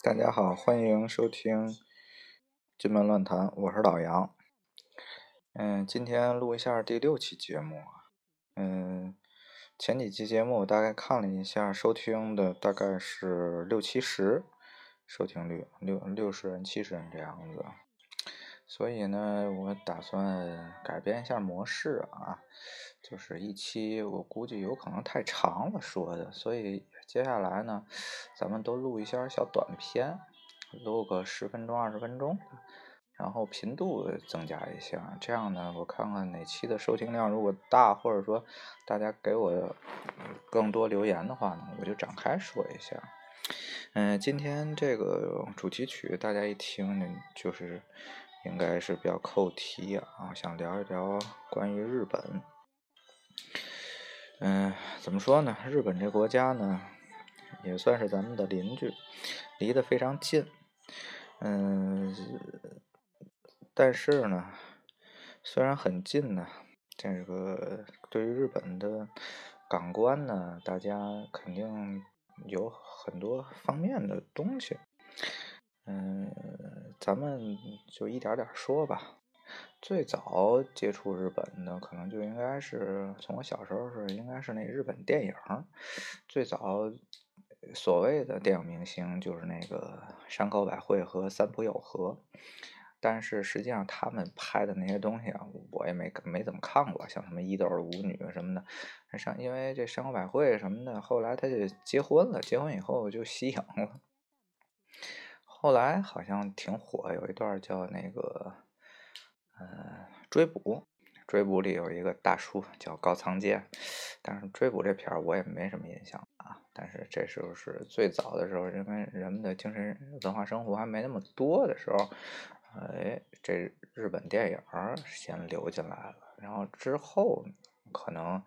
大家好，欢迎收听金门乱谈，我是老杨。嗯，今天录一下第六期节目。嗯，前几期节目我大概看了一下，收听的大概是六七十收听率，六六十人、七十人这样子。所以呢，我打算改变一下模式啊，就是一期我估计有可能太长了说的，所以接下来呢，咱们都录一下小短片，录个十分钟、二十分钟。然后频度增加一下，这样呢，我看看哪期的收听量如果大，或者说大家给我更多留言的话呢，我就展开说一下。嗯，今天这个主题曲大家一听呢，就是应该是比较扣题啊，想聊一聊关于日本。嗯，怎么说呢？日本这国家呢，也算是咱们的邻居，离得非常近。嗯。但是呢，虽然很近呢，这个对于日本的感官呢，大家肯定有很多方面的东西。嗯，咱们就一点点说吧。最早接触日本的，可能就应该是从我小时候是应该是那日本电影。最早所谓的电影明星就是那个山口百惠和三浦友和。但是实际上，他们拍的那些东西啊，我也没没怎么看过，像什么《伊豆舞女》什么的。上因为这山口百惠什么的，后来他就结婚了，结婚以后就息影了。后来好像挺火，有一段叫那个，呃，追捕。追捕里有一个大叔叫高仓健，但是追捕这片儿我也没什么印象啊。但是这时候是最早的时候，因为人们的精神文化生活还没那么多的时候。哎，这日本电影先流进来了，然后之后可能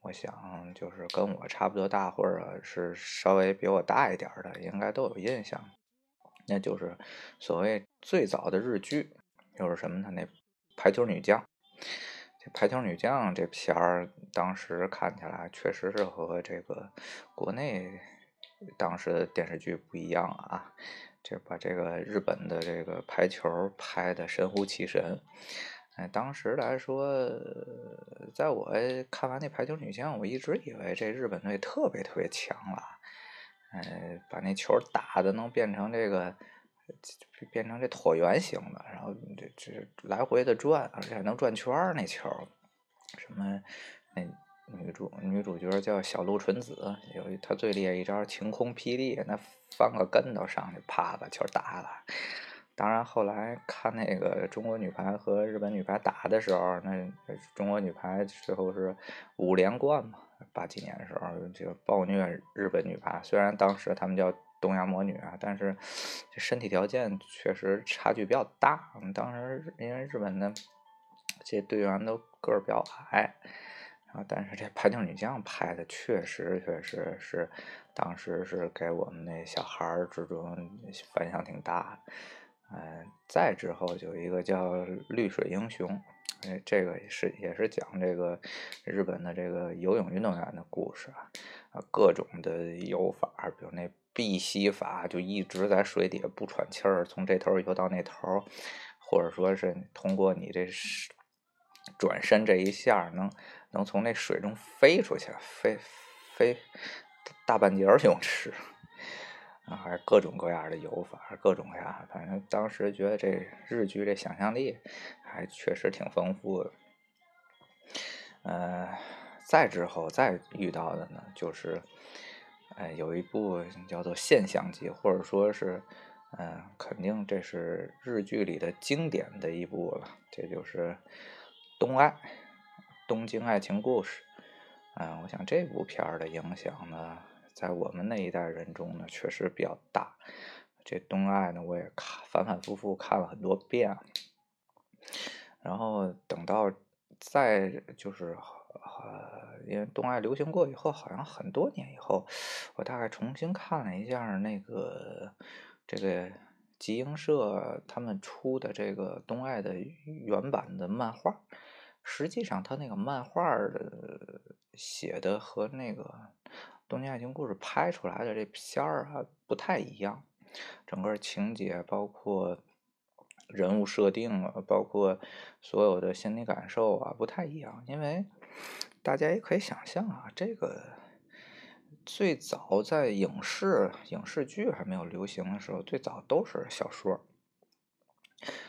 我想就是跟我差不多大，或者是稍微比我大一点的，应该都有印象。那就是所谓最早的日剧，又是什么呢？那《排球女将》。《排球女将》这片儿，当时看起来确实是和这个国内当时的电视剧不一样啊。这把这个日本的这个排球拍的神乎其神，哎，当时来说，在我看完那排球女将，我一直以为这日本队特别特别强了，哎，把那球打的能变成这个，变成这椭圆形的，然后这这来回的转，而且还能转圈儿那球，什么那。女主女主角叫小鹿纯子，有一她最厉害一招晴空霹雳，那翻个跟头上去，啪把球打了。当然后来看那个中国女排和日本女排打的时候，那中国女排最后是五连冠嘛。八几年的时候就暴虐日本女排，虽然当时他们叫东亚魔女啊，但是这身体条件确实差距比较大。当时因为日本的这队员都个儿比较矮。啊，但是这排球女将拍的确实确实是，当时是给我们那小孩儿之中反响挺大。嗯，再之后就一个叫《绿水英雄》，哎，这个是也是讲这个日本的这个游泳运动员的故事啊，啊，各种的游法，比如那闭吸法，就一直在水底下不喘气儿，从这头游到那头，或者说是通过你这转身这一下能。能从那水中飞出去，飞飞大半截泳池，啊，还各种各样的游法，各种各样，反正当时觉得这日剧这想象力还确实挺丰富的。呃，再之后再遇到的呢，就是，呃，有一部叫做现象级，或者说是，嗯，肯定这是日剧里的经典的一部了，这就是《东爱》。东京爱情故事，嗯，我想这部片儿的影响呢，在我们那一代人中呢，确实比较大。这东爱呢，我也看反反复复看了很多遍。然后等到再就是呃，因为东爱流行过以后，好像很多年以后，我大概重新看了一下那个这个集英社他们出的这个东爱的原版的漫画，实际上他那个漫画的写的和那个《东京爱情故事》拍出来的这片儿啊不太一样，整个情节包括。人物设定啊，包括所有的心理感受啊，不太一样。因为大家也可以想象啊，这个最早在影视影视剧还没有流行的时候，最早都是小说，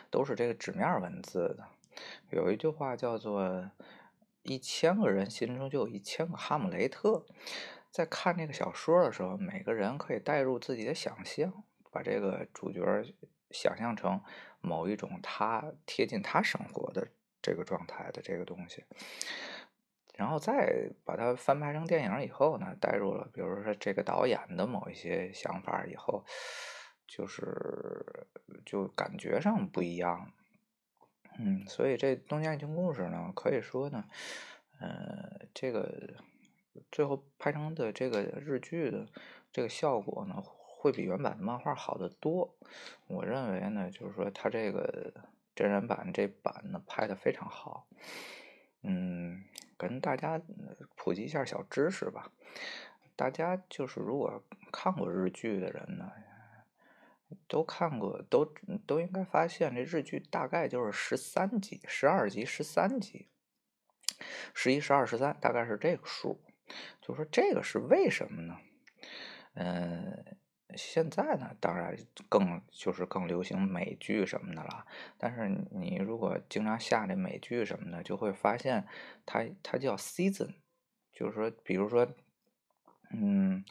都是这个纸面文字的。有一句话叫做“一千个人心中就有一千个哈姆雷特”。在看这个小说的时候，每个人可以带入自己的想象，把这个主角想象成。某一种他贴近他生活的这个状态的这个东西，然后再把它翻拍成电影以后呢，带入了比如说这个导演的某一些想法以后，就是就感觉上不一样。嗯，所以这《东京爱情故事》呢，可以说呢，呃，这个最后拍成的这个日剧的这个效果呢。会比原版的漫画好得多，我认为呢，就是说他这个真人版这版呢拍的非常好，嗯，跟大家普及一下小知识吧。大家就是如果看过日剧的人呢，都看过，都都应该发现这日剧大概就是十三集、十二集、十三集、十一、十二、十三，大概是这个数。就说这个是为什么呢？嗯。现在呢，当然更就是更流行美剧什么的了。但是你如果经常下这美剧什么的，就会发现它它叫 season，就是说，比如说，嗯，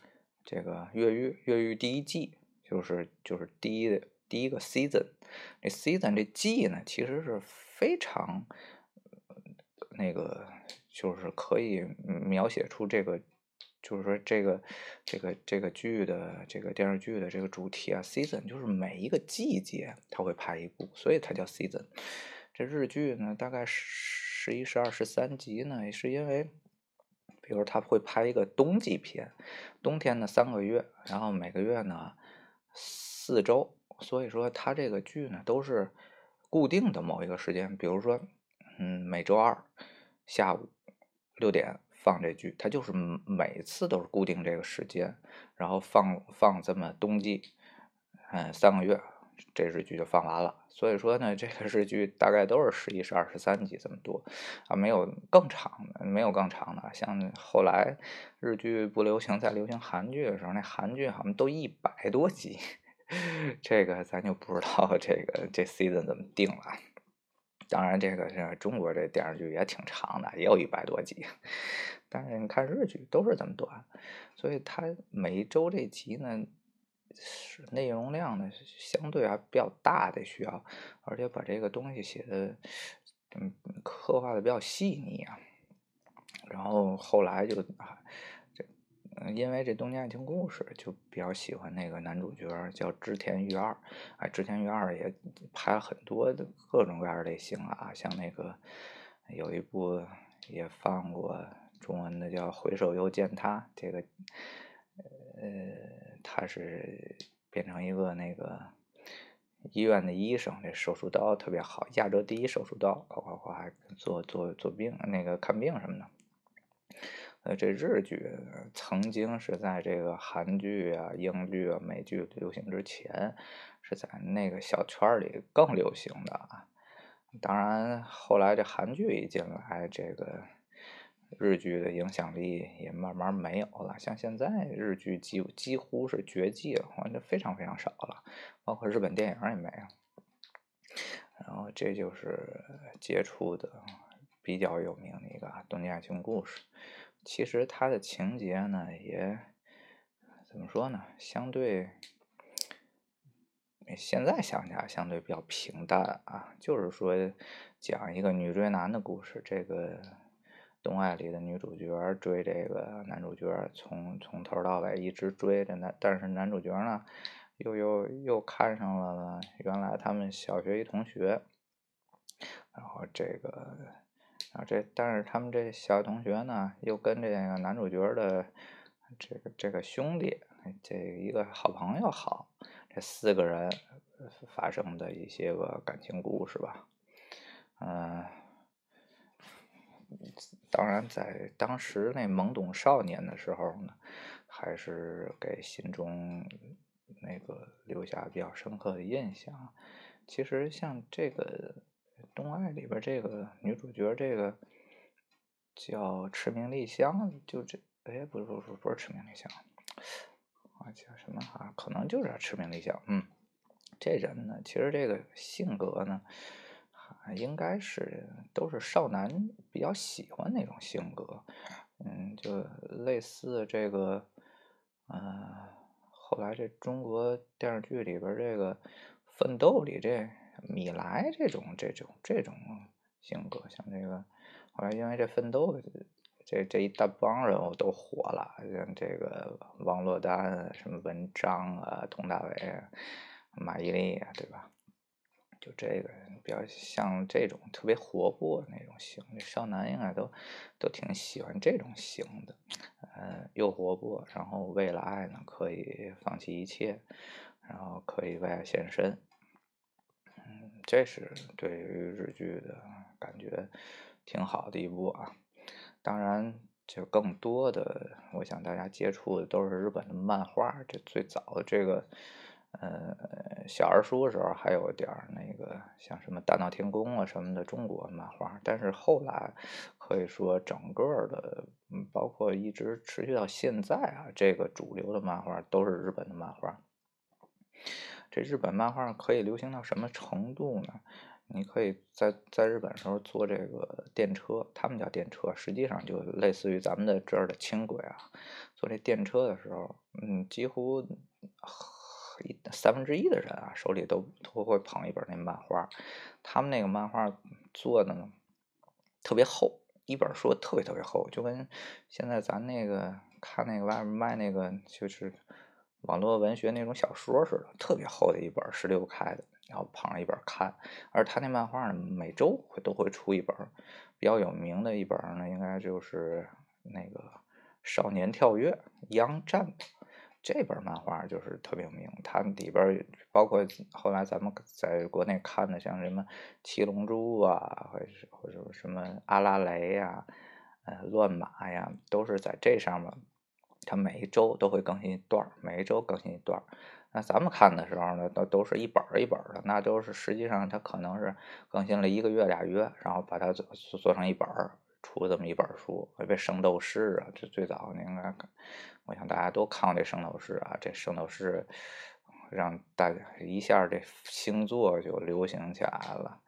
这个越狱越狱第一季就是就是第一第一个 season，这 season 这季呢，其实是非常那个就是可以描写出这个。就是说，这个这个这个剧的这个电视剧的这个主题啊，season 就是每一个季节它会拍一部，所以它叫 season。这日剧呢，大概十一、十二、十三集呢，是因为，比如他会拍一个冬季片，冬天呢三个月，然后每个月呢四周，所以说他这个剧呢都是固定的某一个时间，比如说，嗯，每周二下午六点。放这剧，它就是每次都是固定这个时间，然后放放这么冬季，嗯，三个月，这日剧就放完了。所以说呢，这个日剧大概都是十一、十二、十三集这么多啊，没有更长的，没有更长的。像后来日剧不流行，在流行韩剧的时候，那韩剧好像都一百多集，这个咱就不知道这个这 season 怎么定了。当然，这个是中国这电视剧也挺长的，也有一百多集。但是你看日剧都是这么短，所以它每一周这集呢，是内容量呢相对还比较大的需要，而且把这个东西写的嗯刻画的比较细腻啊。然后后来就啊。嗯因为这《东京爱情故事》就比较喜欢那个男主角叫织田裕二，哎，织田裕二也拍了很多的各种各样类型啊，像那个有一部也放过中文的叫《回首又见他》，这个呃，他是变成一个那个医院的医生，这手术刀特别好，亚洲第一手术刀，夸夸夸，做做做病那个看病什么的。呃，这日剧曾经是在这个韩剧啊、英剧啊、美剧流行之前，是在那个小圈里更流行的啊。当然，后来这韩剧一进来，这个日剧的影响力也慢慢没有了。像现在日剧几几乎是绝迹了，反正非常非常少了，包括日本电影也没有。然后这就是接触的比较有名的一个东京爱情故事。其实它的情节呢，也怎么说呢？相对现在想起来，相对比较平淡啊。就是说，讲一个女追男的故事。这个东爱里的女主角追这个男主角，从从头到尾一直追着男，但是男主角呢，又又又看上了原来他们小学一同学，然后这个。啊，这但是他们这小同学呢，又跟这个男主角的这个这个兄弟，这一个好朋友好，这四个人发生的一些个感情故事吧。嗯，当然在当时那懵懂少年的时候呢，还是给心中那个留下比较深刻的印象。其实像这个《东爱》里边这个女主角，这个叫赤明丽香，就这，哎，不是不是不是赤明丽香，啊叫什么啊？可能就是赤明丽香。嗯，这人呢，其实这个性格呢，应该是都是少男比较喜欢那种性格。嗯，就类似这个，呃，后来这中国电视剧里边这个。奋斗里这米莱这种这种这种性格，像这个后来因为这奋斗这这一大帮人物都火了，像这个王珞丹、什么文章啊、佟大为啊、马伊琍啊，对吧？就这个比较像这种特别活泼那种型，少男应该都都挺喜欢这种型的，呃，又活泼，然后为了爱呢可以放弃一切。然后可以为爱献身，这是对于日剧的感觉挺好的一部啊。当然，就更多的，我想大家接触的都是日本的漫画。这最早的这个，呃，小儿书的时候还有点那个像什么大闹天宫啊什么的中国漫画。但是后来可以说整个的，包括一直持续到现在啊，这个主流的漫画都是日本的漫画。这日本漫画可以流行到什么程度呢？你可以在在日本的时候坐这个电车，他们叫电车，实际上就类似于咱们的这儿的轻轨啊。坐这电车的时候，嗯，几乎一三分之一的人啊手里都都会捧一本那漫画。他们那个漫画做的呢特别厚，一本书特别特别厚，就跟现在咱那个看那个外面卖那个就是。网络文学那种小说似的，特别厚的一本，十六开的，然后捧着一本看。而他那漫画呢，每周会都会出一本，比较有名的一本呢，应该就是那个《少年跳跃》Young Jump 这本漫画就是特别有名。它里边包括后来咱们在国内看的，像什么《七龙珠》啊，或者或者什么阿拉蕾呀、呃乱马呀，都是在这上面。它每一周都会更新一段每一周更新一段那咱们看的时候呢，都都是一本一本的，那都是实际上它可能是更新了一个月俩月，然后把它做做成一本儿，出这么一本书。特别圣斗士啊，这最早应该，我想大家都看过这圣斗士啊，这圣斗士让大家一下这星座就流行起来了。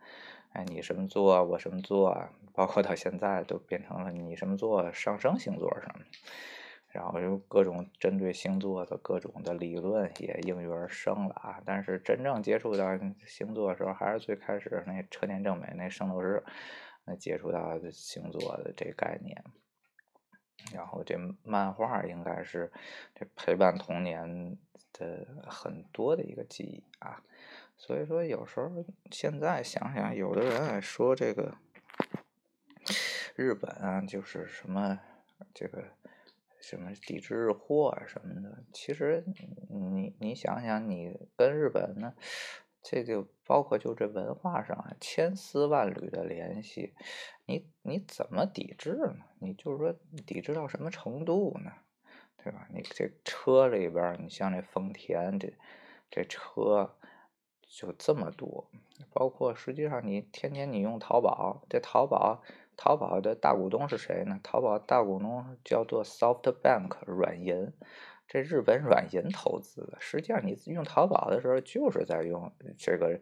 哎，你什么座，我什么座，包括到现在都变成了你什么座上升星座什么。然后就各种针对星座的各种的理论也应运而生了啊！但是真正接触到星座的时候，还是最开始那车田正美那圣斗士那接触到星座的这概念。然后这漫画应该是这陪伴童年的很多的一个记忆啊！所以说有时候现在想想，有的人说这个日本啊，就是什么这个。什么抵制日货啊什么的，其实你你想想，你跟日本呢，这就包括就这文化上千丝万缕的联系，你你怎么抵制呢？你就是说抵制到什么程度呢？对吧？你这车里边，你像这丰田这这车就这么多，包括实际上你天天你用淘宝，这淘宝。淘宝的大股东是谁呢？淘宝大股东叫做 SoftBank 软银，这日本软银投资的。实际上，你用淘宝的时候就是在用这个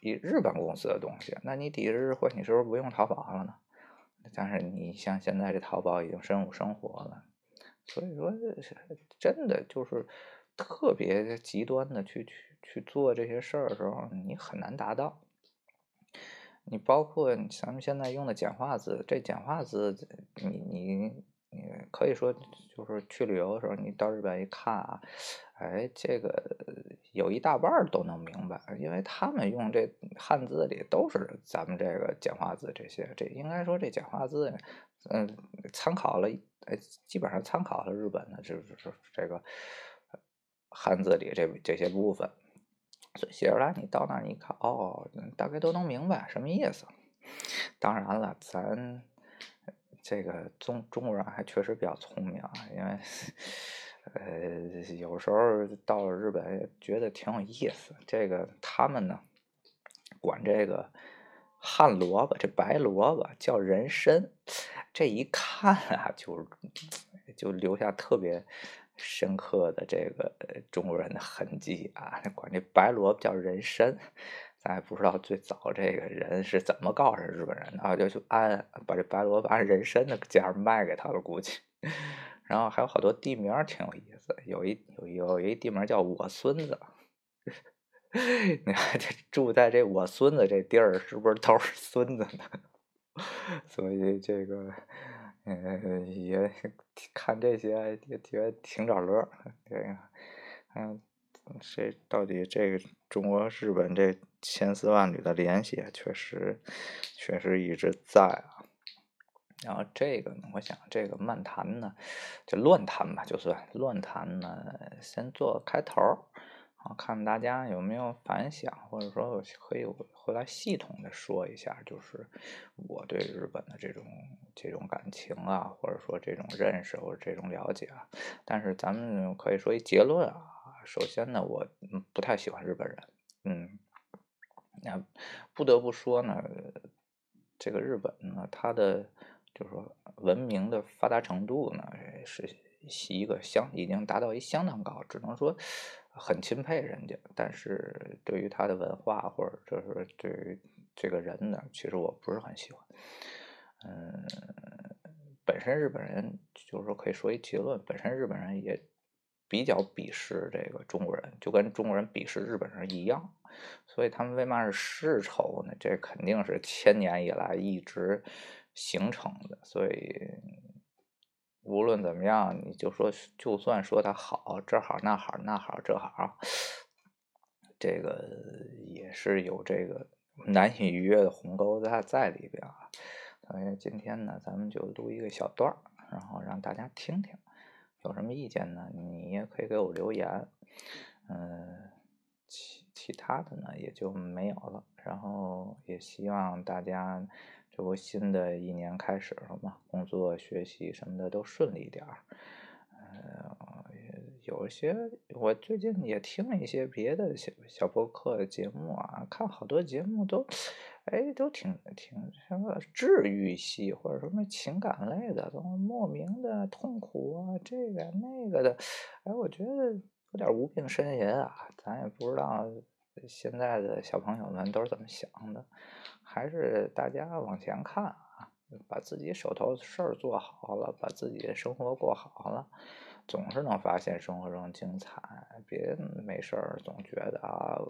一日本公司的东西。那你抵制日货，你是不是不用淘宝了呢？但是你像现在这淘宝已经深入生活了，所以说真的就是特别极端的去去去做这些事儿的时候，你很难达到。你包括咱们现在用的简化字，这简化字，你你你可以说就是去旅游的时候，你到日本一看啊，哎，这个有一大半都能明白，因为他们用这汉字里都是咱们这个简化字，这些这应该说这简化字，嗯，参考了，呃，基本上参考了日本的，就是这个汉字里这这些部分，所以写出来你到那儿你看，哦，大概都能明白什么意思。当然了，咱这个中中国人还确实比较聪明啊，因为。呃，有时候到了日本觉得挺有意思。这个他们呢，管这个旱萝卜，这白萝卜叫人参。这一看啊，就就留下特别深刻的这个中国人的痕迹啊。管这白萝卜叫人参，咱也不知道最早这个人是怎么告诉日本人的啊，就就按把这白萝卜按人参的价卖给他了，估计。然后还有好多地名挺有意思，有一有有一地名叫我孙子，你看这住在这我孙子这地儿是不是都是孙子呢？所以这个嗯也 看这些也觉得挺找乐。对呀嗯，这到底这个中国日本这千丝万缕的联系，确实确实一直在啊。然后这个呢，我想这个漫谈呢，就乱谈吧，就算乱谈呢，先做开头儿，啊，看大家有没有反响，或者说可以回来系统的说一下，就是我对日本的这种这种感情啊，或者说这种认识或者这种了解啊。但是咱们可以说一结论啊，首先呢，我不太喜欢日本人，嗯，那不得不说呢，这个日本呢，它的。就是说，文明的发达程度呢，是一个相已经达到一相当高，只能说很钦佩人家。但是对于他的文化或者就是对于这个人呢，其实我不是很喜欢。嗯，本身日本人就是说可以说一结论，本身日本人也比较鄙视这个中国人，就跟中国人鄙视日本人一样。所以他们为嘛是世仇呢？这肯定是千年以来一直。形成的，所以无论怎么样，你就说，就算说他好，这好那好那好这好，这个也是有这个难以逾越的鸿沟在在里边啊。所以今天呢，咱们就录一个小段儿，然后让大家听听，有什么意见呢？你也可以给我留言。嗯，其其他的呢也就没有了，然后也希望大家。这不新的一年开始了嘛，工作、学习什么的都顺利点儿。呃，有一些我最近也听了一些别的小小播客节目啊，看好多节目都，哎，都挺挺什么治愈系或者什么情感类的，都莫名的痛苦啊，这个那个的，哎，我觉得有点无病呻吟啊，咱也不知道。现在的小朋友们都是怎么想的？还是大家往前看啊，把自己手头事儿做好了，把自己的生活过好了，总是能发现生活中精彩。别没事儿总觉得啊，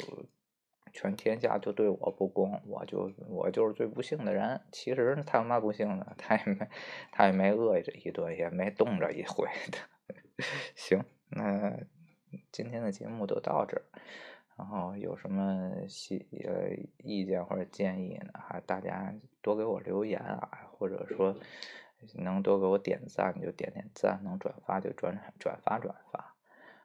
全天下就对我不公，我就我就是最不幸的人。其实他他妈不幸的，他也没他也没饿着一顿，也没冻着一回的。行，那今天的节目就到这儿。然后有什么细呃意见或者建议呢？还大家多给我留言啊，或者说能多给我点赞就点点赞，能转发就转转发转发，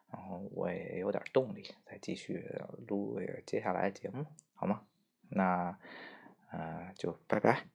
然后我也有点动力再继续录接下来节目，好吗？那呃就拜拜。